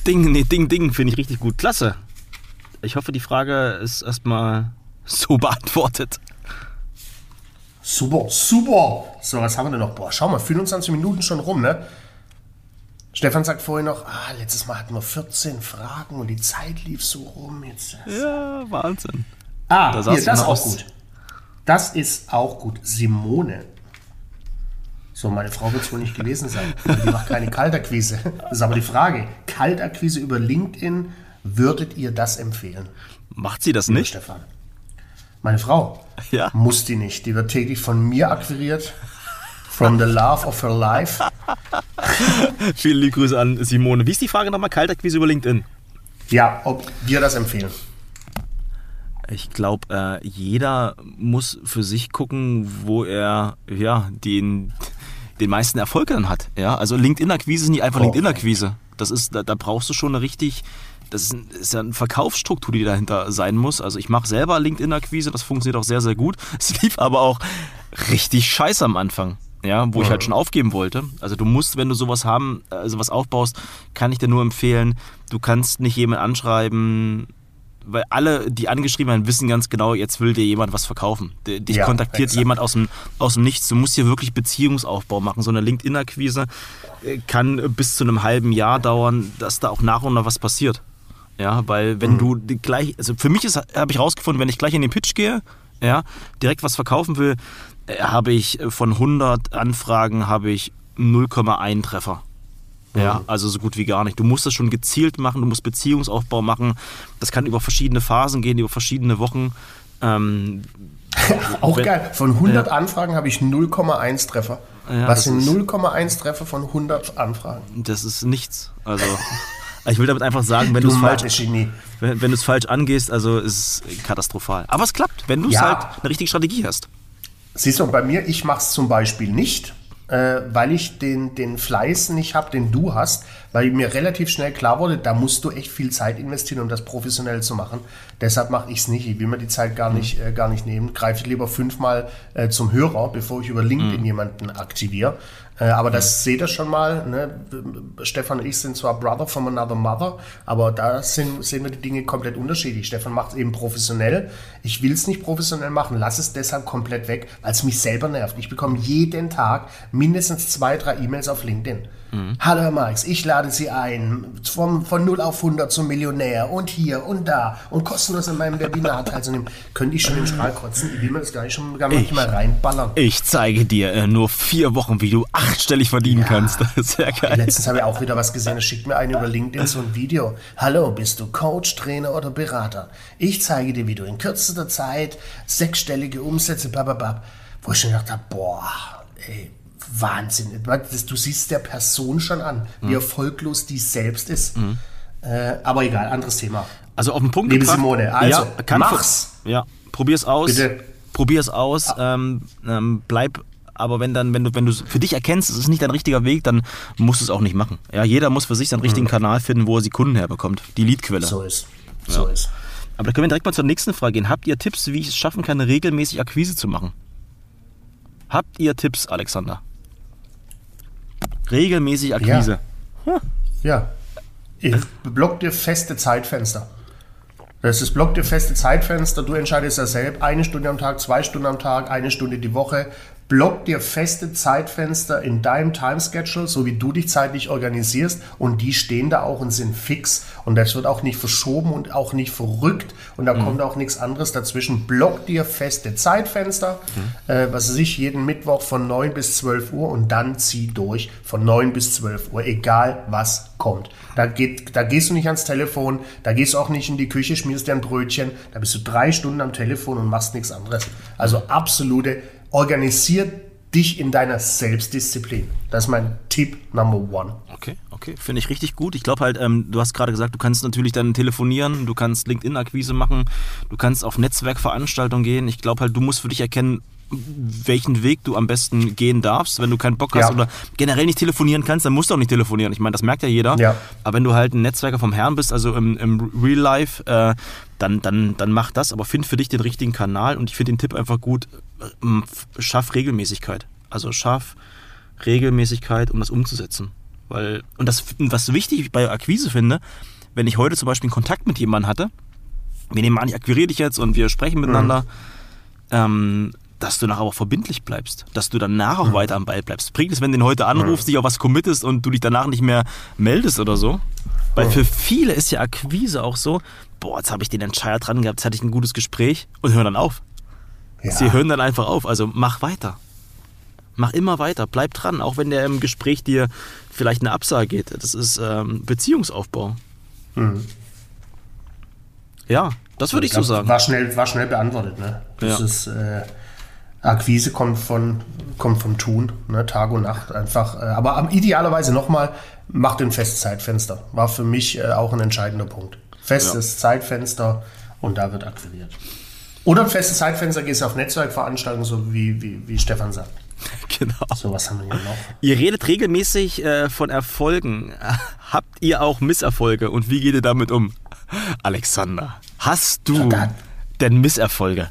Ding, nee, Ding, Ding, finde ich richtig gut. Klasse. Ich hoffe, die Frage ist erstmal so beantwortet. Super, super. So, was haben wir denn noch? Boah, schau mal, 25 Minuten schon rum, ne? Stefan sagt vorhin noch, ah, letztes Mal hatten wir 14 Fragen und die Zeit lief so rum. Jetzt, Ja, Wahnsinn. ah, Da hier, das ist auch gut. Das ist auch gut. Simone. So, meine Frau wird es wohl nicht gewesen sein. Die macht keine Kaltakquise. Das ist aber die Frage. Kaltakquise über LinkedIn, würdet ihr das empfehlen? Macht sie das nicht? Stefan. Meine Frau Ja. muss die nicht. Die wird täglich von mir akquiriert. From the love of her life. Vielen liebe Grüße an Simone. Wie ist die Frage nochmal? Kaltakquise über LinkedIn? Ja, ob wir das empfehlen. Ich glaube, äh, jeder muss für sich gucken, wo er ja den, den meisten Erfolg dann hat. Ja, also LinkedIn-Akquise ist nicht einfach Oh. LinkedIn-Akquise. Das ist, da, da brauchst du schon eine richtig, das ist, ein- ist ja eine Verkaufsstruktur, die dahinter sein muss. Also ich mache selber LinkedIn-Akquise, das funktioniert auch sehr, sehr gut. Es lief aber auch richtig scheiße am Anfang. Ja, wo ich halt schon aufgeben wollte. Also du musst, wenn du sowas haben, also was aufbaust, kann ich dir nur empfehlen, du kannst nicht jemanden anschreiben, weil alle, die angeschrieben haben, wissen ganz genau, jetzt will dir jemand was verkaufen. Dich Ja, kontaktiert exakt. jemand aus dem, aus dem Nichts. Du musst hier wirklich Beziehungsaufbau machen. So eine LinkedIn-Akquise äh, kann bis zu einem halben Jahr dauern, dass da auch nach und nach was passiert. Ja, weil wenn Mhm. du die gleich, also für mich ist, habe ich rausgefunden, wenn ich gleich in den Pitch gehe, ja, direkt was verkaufen will, äh, habe ich von 100 Anfragen habe ich 0,1 Treffer. Ja, also so gut wie gar nicht. Du musst das schon gezielt machen, du musst Beziehungsaufbau machen. Das kann über verschiedene Phasen gehen, über verschiedene Wochen. Ähm, Auch Wenn- geil. Von 100 Anfragen habe ich 0,1 Treffer. Ja, Was sind ist- 0,1 Treffer von 100 Anfragen? das ist nichts. Also ich will damit einfach sagen, wenn Du es falsch, wenn, wenn falsch angehst, also ist es katastrophal. Aber es klappt, wenn du es Ja. halt eine richtige Strategie hast. Siehst du, bei mir, ich mache es zum Beispiel nicht, äh, weil ich den, den Fleiß nicht habe, den du hast, weil mir relativ schnell klar wurde, da musst du echt viel Zeit investieren, um das professionell zu machen. Deshalb mache ich es nicht. Ich will mir die Zeit gar nicht, äh, gar nicht nehmen. Greife lieber fünfmal äh, zum Hörer, bevor ich über LinkedIn jemanden aktiviere. Äh, aber das seht ihr schon mal. Ne? Stefan und ich sind zwar Brother from another mother, aber da sind, sehen wir die Dinge komplett unterschiedlich. Stefan macht es eben professionell. Ich will es nicht professionell machen, lass es deshalb komplett weg, weil es mich selber nervt. Ich bekomme jeden Tag mindestens zwei, drei E-Mails auf LinkedIn. Hallo Herr Marx, ich lade Sie ein vom, von 0 auf 100 zum Millionär und hier und da und kostenlos an meinem Webinar teilzunehmen. Könnte ich schon im Strahl kotzen? Ich will mir das gleich schon gar nicht mal reinballern. Ich zeige dir in nur vier Wochen, wie du achtstellig verdienen kannst. Das ist sehr geil. Letztens habe ich auch wieder was gesehen, da schickt mir einer über LinkedIn so ein Video. Hallo, bist du Coach, Trainer oder Berater? Ich zeige dir, wie du in kürzester Zeit sechsstellige Umsätze, bababab. Wo ich schon gedacht habe, boah, ey, Wahnsinn. Du siehst der Person schon an, wie erfolglos die selbst ist. Äh, aber egal, anderes Thema. Also auf den Punkt Liebe gebracht. Simone, also, ja, kann mach's. Ja, probier's aus. Bitte. Probier's aus. Ähm, ähm, bleib. Aber wenn dann, wenn du, wenn du für dich erkennst, es ist nicht dein richtiger Weg, dann musst du es auch nicht machen. Ja, jeder muss für sich seinen richtigen Kanal finden, wo er die Kunden herbekommt. Die Leadquelle. So ist. So ist. Aber da können wir direkt mal zur nächsten Frage gehen. Habt ihr Tipps, wie ich es schaffen kann, regelmäßig Akquise zu machen? Habt ihr Tipps, Alexander? Regelmäßig Akquise. Ja. Ich block dir feste Zeitfenster. Das ist block dir feste Zeitfenster. Du entscheidest ja selbst. Eine Stunde am Tag, zwei Stunden am Tag, eine Stunde die Woche. Block dir feste Zeitfenster in deinem Timeschedule, so wie du dich zeitlich organisierst. Und die stehen da auch und sind fix. Und das wird auch nicht verschoben und auch nicht verrückt. Und da kommt auch nichts anderes dazwischen. Block dir feste Zeitfenster. Äh, was weiß ich, jeden Mittwoch von 9 bis 12 Uhr. Und dann zieh durch von 9 bis 12 Uhr. Egal was kommt. Da, geht, da gehst du nicht ans Telefon. Da gehst du auch nicht in die Küche, schmierst dir ein Brötchen. Da bist du drei Stunden am Telefon und machst nichts anderes. Also absolute organisier dich in deiner Selbstdisziplin. Das ist mein Tipp Number One. Okay, okay, finde ich richtig gut. Ich glaube halt, ähm, du hast gerade gesagt, du kannst natürlich dann telefonieren, du kannst LinkedIn-Akquise machen, du kannst auf Netzwerkveranstaltungen gehen. Ich glaube halt, du musst für dich erkennen, welchen Weg du am besten gehen darfst. Wenn du keinen Bock hast Ja. oder generell nicht telefonieren kannst, dann musst du auch nicht telefonieren. Ich meine, das merkt ja jeder. Ja. Aber wenn du halt ein Netzwerker vom Herrn bist, also im, im Real Life, äh, dann, dann, dann mach das. Aber find für dich den richtigen Kanal und ich finde den Tipp einfach gut. ähm, Schaff Regelmäßigkeit. Also schaff Regelmäßigkeit, um das umzusetzen. Weil, und das, was wichtig bei Akquise finde, wenn ich heute zum Beispiel einen Kontakt mit jemandem hatte, wir nehmen an, ich akquiriere dich jetzt und wir sprechen miteinander, ähm, dass du nachher auch verbindlich bleibst, dass du danach auch mhm. weiter am Ball bleibst. Bringt es, wenn du den heute anrufst, mhm. dich auf was committest und du dich danach nicht mehr meldest oder so? Weil mhm. für viele ist ja Akquise auch so, boah, jetzt habe ich den Entscheider dran gehabt, jetzt hatte ich ein gutes Gespräch und hören dann auf. Ja. Sie hören dann einfach auf, also mach weiter. Mach immer weiter, bleib dran, auch wenn der im Gespräch dir vielleicht eine Absage geht. Das ist ähm, Beziehungsaufbau. Mhm. Ja, das würde ich, ich so sagen. War schnell, war schnell beantwortet, ne? Das ja. ist äh, Akquise kommt von kommt vom Tun, ne? Tag und Nacht einfach. Äh, aber idealerweise nochmal, macht ein festes Zeitfenster. War für mich äh, auch ein entscheidender Punkt. Festes ja. Zeitfenster und da wird akquiriert. Oder ein festes Zeitfenster, gehst du auf Netzwerkveranstaltungen, so wie, wie, wie Stefan sagt. Genau. So was haben wir hier noch. Ihr redet regelmäßig äh, von Erfolgen. Habt ihr auch Misserfolge und wie geht ihr damit um? Alexander, hast du denn Misserfolge?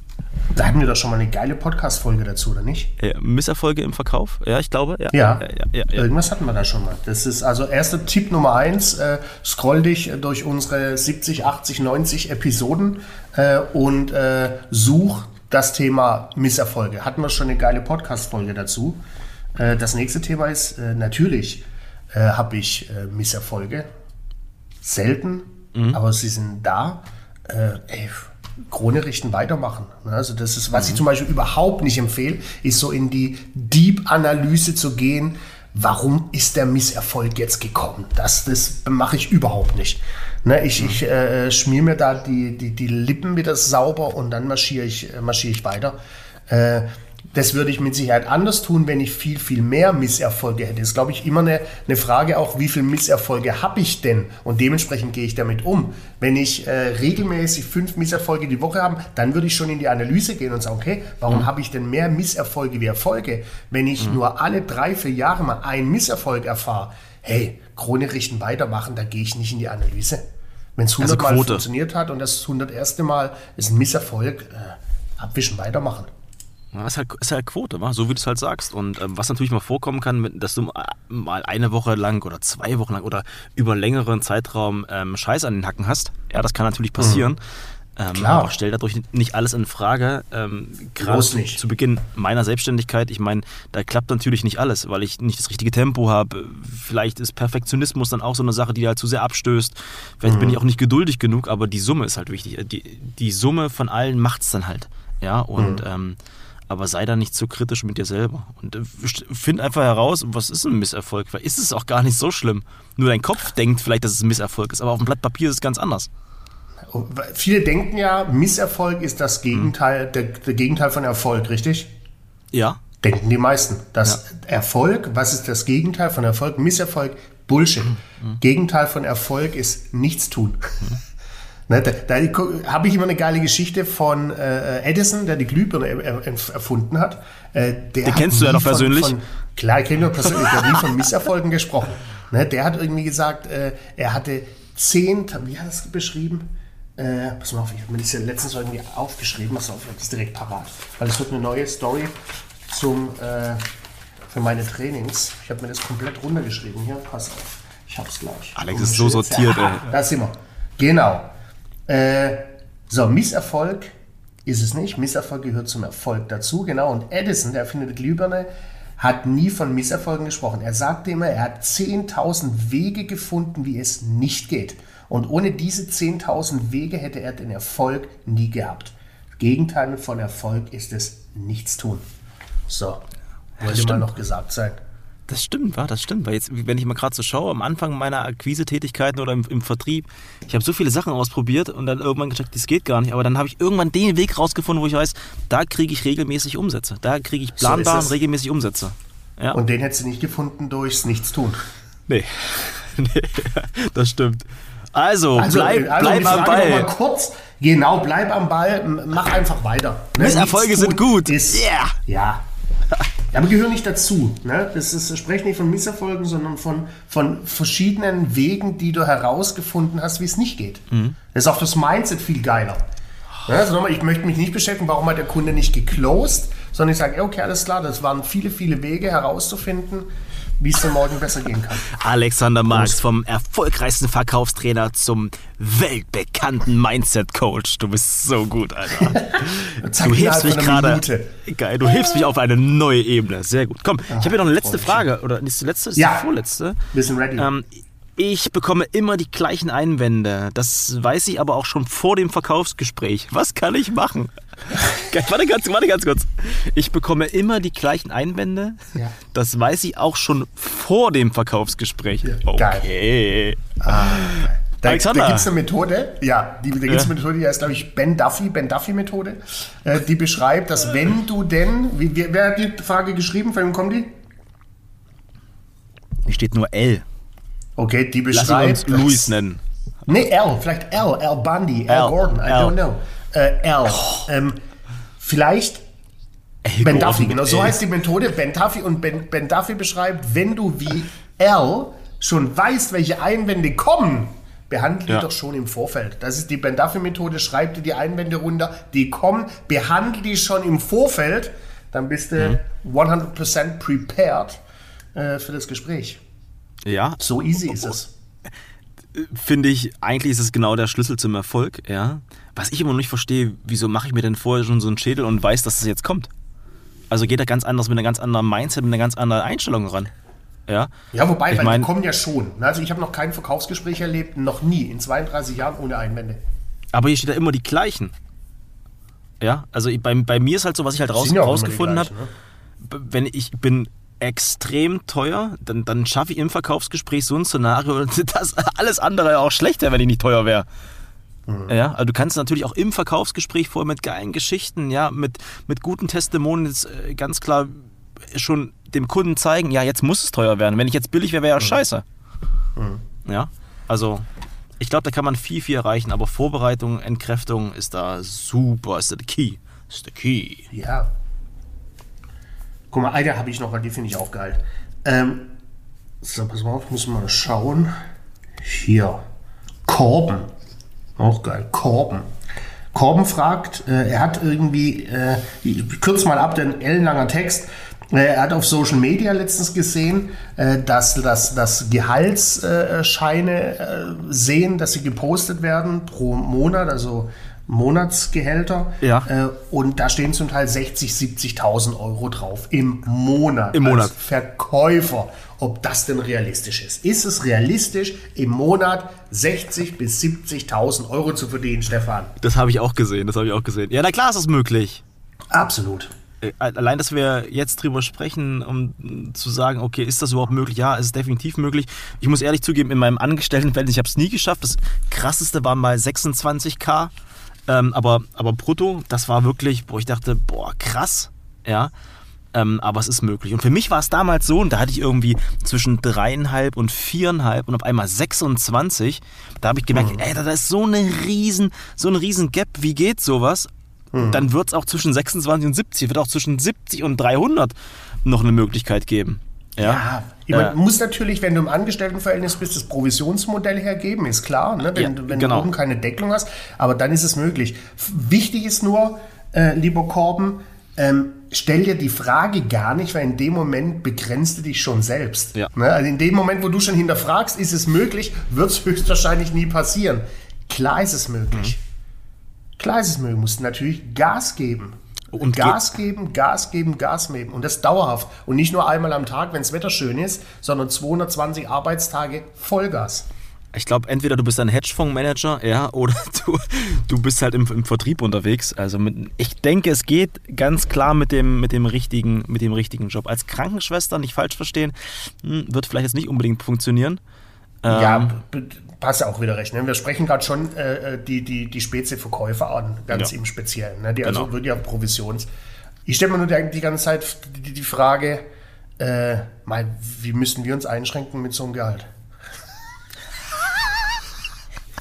Da hatten wir doch schon mal eine geile Podcast-Folge dazu, oder nicht? Ja, Misserfolge im Verkauf? Ja, ich glaube. Ja. Ja. Ja, irgendwas hatten wir da schon mal. Das ist also erster Tipp Nummer eins: äh, scroll dich durch unsere 70, 80, 90 Episoden äh, und äh, such das Thema Misserfolge. Hatten wir schon eine geile Podcast-Folge dazu. Äh, das nächste Thema ist, äh, natürlich äh, habe ich Misserfolge. Selten, mhm. aber sie sind da. ey, Krone richten, weitermachen. Also das ist, was mhm. ich zum Beispiel überhaupt nicht empfehle, ist so in die Deep-Analyse zu gehen. Warum ist der Misserfolg jetzt gekommen? Das, das mache ich überhaupt nicht. Ne, ich mhm. ich äh, schmier mir da die, die, die Lippen wieder sauber und dann marschiere ich, marschiere ich weiter. Äh, das würde ich mit Sicherheit anders tun, wenn ich viel, viel mehr Misserfolge hätte. Das ist, glaube ich, immer eine, eine Frage auch, wie viele Misserfolge habe ich denn? Und dementsprechend gehe ich damit um. Wenn ich äh, regelmäßig fünf Misserfolge die Woche habe, dann würde ich schon in die Analyse gehen und sagen, okay, warum mhm. habe ich denn mehr Misserfolge wie Erfolge? Wenn ich mhm. nur alle drei, vier Jahre mal einen Misserfolg erfahre, hey, Krone richten, weitermachen, da gehe ich nicht in die Analyse. Wenn es 100 also Mal funktioniert hat und das 101. Mal ist ein Misserfolg, äh, abwischen, weitermachen. Ja, ist, halt, ist halt Quote, wa? so wie du es halt sagst. Und ähm, was natürlich mal vorkommen kann, dass du mal eine Woche lang oder zwei Wochen lang oder über längeren Zeitraum ähm, Scheiß an den Hacken hast. Ja, das kann natürlich passieren. Mhm. Ähm, Klar. Aber stell dadurch nicht alles in Frage. Ähm, Gerade zu Beginn meiner Selbstständigkeit, ich meine, da klappt natürlich nicht alles, weil ich nicht das richtige Tempo habe. Vielleicht ist Perfektionismus dann auch so eine Sache, die halt zu sehr abstößt. Vielleicht mhm. bin ich auch nicht geduldig genug, aber die Summe ist halt wichtig. Die, die Summe von allen macht es dann halt. Ja, und mhm. ähm, aber sei da nicht zu kritisch mit dir selber. Und äh, find einfach heraus, was ist ein Misserfolg? Weil ist es auch gar nicht so schlimm. Nur dein Kopf denkt vielleicht, dass es ein Misserfolg ist, aber auf dem Blatt Papier ist es ganz anders. Oh, viele denken ja, Misserfolg ist das Gegenteil, hm. der, der, Gegenteil von Erfolg, richtig? Ja. Denken die meisten. Das ja. Erfolg, was ist das Gegenteil von Erfolg? Misserfolg, Bullshit. Mhm. Gegenteil von Erfolg ist Nichtstun. Mhm. Ne, da, da habe ich immer eine geile Geschichte von äh, Edison, der die Glühbirne erfunden hat. Äh, Den kennst du ja noch von, persönlich. Von, klar, ich kenne ihn persönlich. Der hat nie von Misserfolgen gesprochen. Ne, der hat irgendwie gesagt, äh, er hatte zehn, wie hat er es beschrieben? Äh, pass mal auf, ich habe mir das ja letztens irgendwie aufgeschrieben. Pass auf, ich habe das direkt parat. Weil es wird eine neue Story zum, äh, für meine Trainings. Ich habe mir das komplett runtergeschrieben. Hier, pass auf. Ich habe es gleich. Alex ist so sortiert, ey. Da sind wir. Genau. Äh, so, Misserfolg ist es nicht. Misserfolg gehört zum Erfolg dazu, genau. Und Edison, der erfindet Glühbirne, hat nie von Misserfolgen gesprochen. Er sagte immer, er hat 10.000 Wege gefunden, wie es nicht geht. Und ohne diese 10.000 Wege hätte er den Erfolg nie gehabt. Gegenteil von Erfolg ist es Nichtstun. So, wollte mal noch gesagt sein. Das stimmt, war das stimmt. Weil jetzt, wenn ich mal gerade so schaue, am Anfang meiner Akquise-Tätigkeiten oder im, im, Vertrieb, ich habe so viele Sachen ausprobiert und dann irgendwann gecheckt, das geht gar nicht. Aber dann habe ich irgendwann den Weg rausgefunden, wo ich weiß, da kriege ich regelmäßig Umsätze. Da kriege ich planbar so regelmäßig Umsätze. Ja. Und den hättest du nicht gefunden durchs Nichtstun. Nee. nee, das stimmt. Also, also bleib, also bleib am Ball. Mal kurz, genau, bleib am Ball, mach einfach weiter. Ne? Misserfolge sind gut. Ist, yeah. Ja, aber gehören nicht dazu. Ne? Das ist, ich spreche nicht von Misserfolgen, sondern von, von verschiedenen Wegen, die du herausgefunden hast, wie es nicht geht. Mhm. Das ist auch fürs Mindset viel geiler. Ne? Also nochmal, ich möchte mich nicht beschäftigen, warum hat der Kunde nicht geclosed, sondern ich sage, okay, alles klar, das waren viele, viele Wege herauszufinden, wie es dir morgen besser gehen kann. Alexander Marx vom erfolgreichsten Verkaufstrainer zum weltbekannten Mindset-Coach. Du bist so gut, Alter. Du hebst mich gerade. Geil, du hebst mich auf eine neue Ebene. Sehr gut. Komm, ich habe hier noch eine letzte. Frage. Oder ist die letzte? Ist Ja. die vorletzte? Wir sind ready. Ähm, ich bekomme immer die gleichen Einwände. Das weiß ich aber auch schon vor dem Verkaufsgespräch. Was kann ich machen? Warte, ganz, warte ganz kurz. Ich bekomme immer die gleichen Einwände. Ja. Das weiß ich auch schon vor dem Verkaufsgespräch. geil. Okay. Da, da Alexander. gibt es eine Methode, ja, die, da gibt es Ja. eine Methode, die heißt, glaube ich, Ben Duffy, Ben Duffy-Methode. Äh, die beschreibt, dass wenn du denn, wie, wer, wer hat die Frage geschrieben, von wem kommt die? Hier steht nur L. Okay, die Lass beschreibt. uns Luis nennen. Nee, L, vielleicht L, L Bundy, L, L, Gordon, I L. don't know. Äh, L. Ähm, vielleicht Ey, Ben Duffy, genau so heißt die Methode. Ben Duffy und Ben, ben Duffy beschreibt, wenn du wie L schon weißt, welche Einwände kommen, behandle Ja. die doch schon im Vorfeld. Das ist die Ben Duffy Methode. Schreib dir die Einwände runter, die kommen, behandle die schon im Vorfeld, dann bist du Mhm. 100% prepared äh, für das Gespräch. Ja, So easy ist es. finde ich, eigentlich ist es genau der Schlüssel zum Erfolg, ja. Was ich immer noch nicht verstehe, wieso mache ich mir denn vorher schon so einen Schädel und weiß, dass es jetzt kommt? Also geht er ganz anders mit einer ganz anderen Mindset, mit einer ganz anderen Einstellung ran. Ja, Ja, wobei, Ich weil mein- die kommen ja schon. Also ich habe noch kein Verkaufsgespräch erlebt, noch nie, in 32 Jahren ohne Einwände. aber hier steht ja immer die gleichen. Ja, also bei, bei mir ist halt so, was ich halt raus, ja rausgefunden habe, ne? wenn ich bin extrem teuer, dann, dann schaffe ich im Verkaufsgespräch so ein Szenario, das alles andere auch schlechter, wenn ich nicht teuer wäre. Ja, also du kannst natürlich auch im Verkaufsgespräch vorher mit geilen Geschichten, ja, mit, mit guten Testimonials äh, ganz klar schon dem Kunden zeigen, ja, jetzt muss es teuer werden. Wenn ich jetzt billig wäre, wäre ja scheiße. Ja, also ich glaube, da kann man viel, viel erreichen, aber Vorbereitung, Entkräftung ist da super, ist der Key. Ist der Key. Ja. Guck mal, eine habe ich noch, die finde ich auch geil. Ähm, so, pass mal auf, müssen wir mal schauen. Hier. Korben. Auch geil. Korben. Korben fragt, äh, er hat irgendwie, äh, ich kürze mal ab, den ellenlanger Text. Äh, Er hat auf Social Media letztens gesehen, äh, dass, dass, dass Gehaltsscheine äh, sehen, dass sie gepostet werden pro Monat, also Monatsgehälter. Ja. Und da stehen zum Teil 60, 70.000 Euro drauf im Monat. Im Monat. Verkäufer. Ob das denn realistisch ist. Ist es realistisch, im Monat 60 bis 70.000 Euro zu verdienen, Stefan? Das habe ich auch gesehen, das habe ich auch gesehen. Ja, na klar ist es möglich. Absolut. Äh, Allein, dass wir jetzt drüber sprechen, um zu sagen, okay, ist das überhaupt möglich? Ja, es ist definitiv möglich. Ich muss ehrlich zugeben, in meinem Angestelltenverhältnis, ich habe es nie geschafft. Das krasseste war mal 26k, ähm, aber, aber brutto, das war wirklich, wo ich dachte, boah, krass, ja. Ähm, aber es ist möglich. Und für mich war es damals so, und da hatte ich irgendwie zwischen dreieinhalb und viereinhalb und auf einmal 26. Da habe ich gemerkt, ey, da ist so eine riesen, so ein riesen Gap. Wie geht sowas? Dann wird es auch zwischen 26 und 70, wird auch zwischen 70 und 300 noch eine Möglichkeit geben. Ja. Ja, meine, Äh, muss natürlich, wenn du im Angestelltenverhältnis bist, das Provisionsmodell hergeben, ist klar, ne? wenn, Ja, wenn genau. du oben keine Deckelung hast, aber dann ist es möglich. Wichtig ist nur, äh, lieber Korben, ähm, stell dir die Frage gar nicht, weil in dem Moment begrenzt du dich schon selbst. Ja. Ne? Also in dem Moment, wo du schon hinterfragst, ist es möglich, wird es höchstwahrscheinlich nie passieren. Klar ist es möglich. Klar ist es möglich, du musst natürlich Gas geben. Und Gas geben, Gas geben, Gas geben. Und das dauerhaft. Und nicht nur einmal am Tag, wenn das Wetter schön ist, sondern 220 Arbeitstage Vollgas. Ich glaube, entweder du bist ein Hedgefondsmanager, ja, oder du, du bist halt im, im Vertrieb unterwegs. Also mit, ich denke, es geht ganz klar mit dem, mit, dem richtigen, mit dem richtigen Job. Als Krankenschwester, nicht falsch verstehen, hm, wird vielleicht jetzt nicht unbedingt funktionieren. Ähm, ja, b- passt ja auch wieder recht. Ne? Wir sprechen gerade schon äh, die, die, die Spezi-Verkäufer an, ganz Ja. im Speziellen. Ne? Die also Genau. wirklich auf Provisions. Ich stelle mir nur die, die ganze Zeit die, die Frage, äh, mal, wie müssen wir uns einschränken mit so einem Gehalt?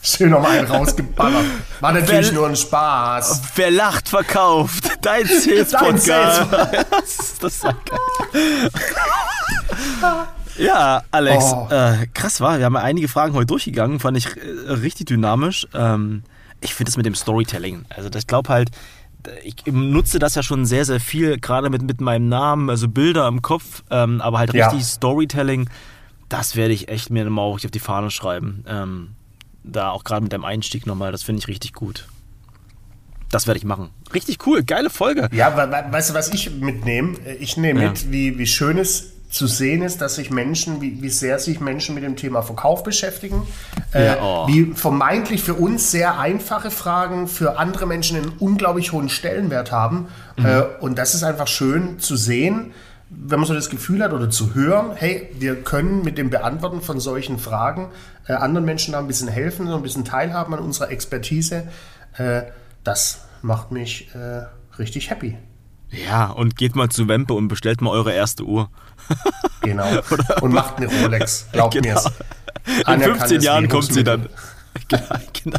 Schön nochmal einen rausgeballert. War natürlich Well- nur ein Spaß. Wer lacht, verkauft. Dein Sales Dein Sales- Podcast. das ist ja geil. Ja, Alex, Oh. äh, krass war. Wir haben ja einige Fragen heute durchgegangen, fand ich äh, richtig dynamisch. Ähm, ich finde es mit dem Storytelling. Also, ich glaube halt, ich nutze das ja schon sehr, sehr viel, gerade mit, mit meinem Namen, also Bilder im Kopf, ähm, aber halt richtig ja. Storytelling, das werde ich echt mir mal auf die Fahne schreiben. Ähm, da auch gerade mit dem Einstieg nochmal, das finde ich richtig gut. Das werde ich machen. Richtig cool, geile Folge. Ja, weißt du, was ich mitnehme? Ich nehme ja. mit, wie, wie schön es zu sehen ist, dass sich Menschen, wie, wie sehr sich Menschen mit dem Thema Verkauf beschäftigen, ja, äh, oh. wie vermeintlich für uns sehr einfache Fragen für andere Menschen einen unglaublich hohen Stellenwert haben. Mhm. Äh, und das ist einfach schön zu sehen, wenn man so das Gefühl hat oder zu hören, hey, wir können mit dem Beantworten von solchen Fragen äh, anderen Menschen da ein bisschen helfen, so ein bisschen teilhaben an unserer Expertise. Äh, das macht mich äh, richtig happy. Ja, und geht mal zu Wempe und bestellt mal eure erste Uhr. Genau. und macht eine Rolex, glaubt genau. mir's. In 15 Jahren kommt sie dann. genau, genau.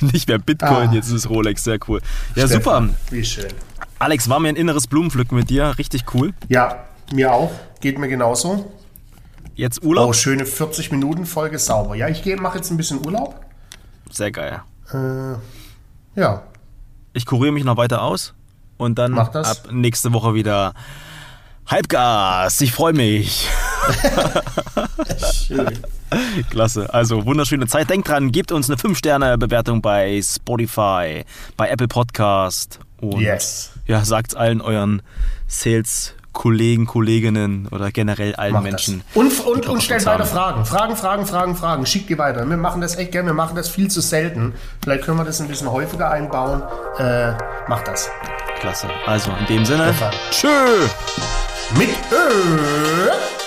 Nicht mehr Bitcoin, ah. jetzt ist Rolex, sehr cool. Ja, Stefan, super. Wie schön. Alex, war mir ein inneres Blumenpflücken mit dir, richtig cool. Ja, mir auch, geht mir genauso. Jetzt Urlaub? Oh, schöne 40 Minuten Folge sauber. Ja, ich mache jetzt ein bisschen Urlaub. Sehr geil. Äh, ja. Ich kuriere mich noch weiter aus und dann ab nächste Woche wieder Halbgas. Ich freue mich. Schön. Klasse. Also wunderschöne Zeit. Denkt dran, gebt uns eine 5-Sterne-Bewertung bei Spotify, bei Apple Podcast und yes. ja, sagt allen euren Sales Kollegen, Kolleginnen oder generell allen Mach Menschen. Das. Und, und, und stellt weiter Fragen. Fragen, Fragen, Fragen, Fragen. Schickt die weiter. Wir machen das echt gerne. Wir machen das viel zu selten. Vielleicht können wir das ein bisschen häufiger einbauen. Äh, macht das. Klasse. Also in dem Sinne. Tschö. Mit Ö.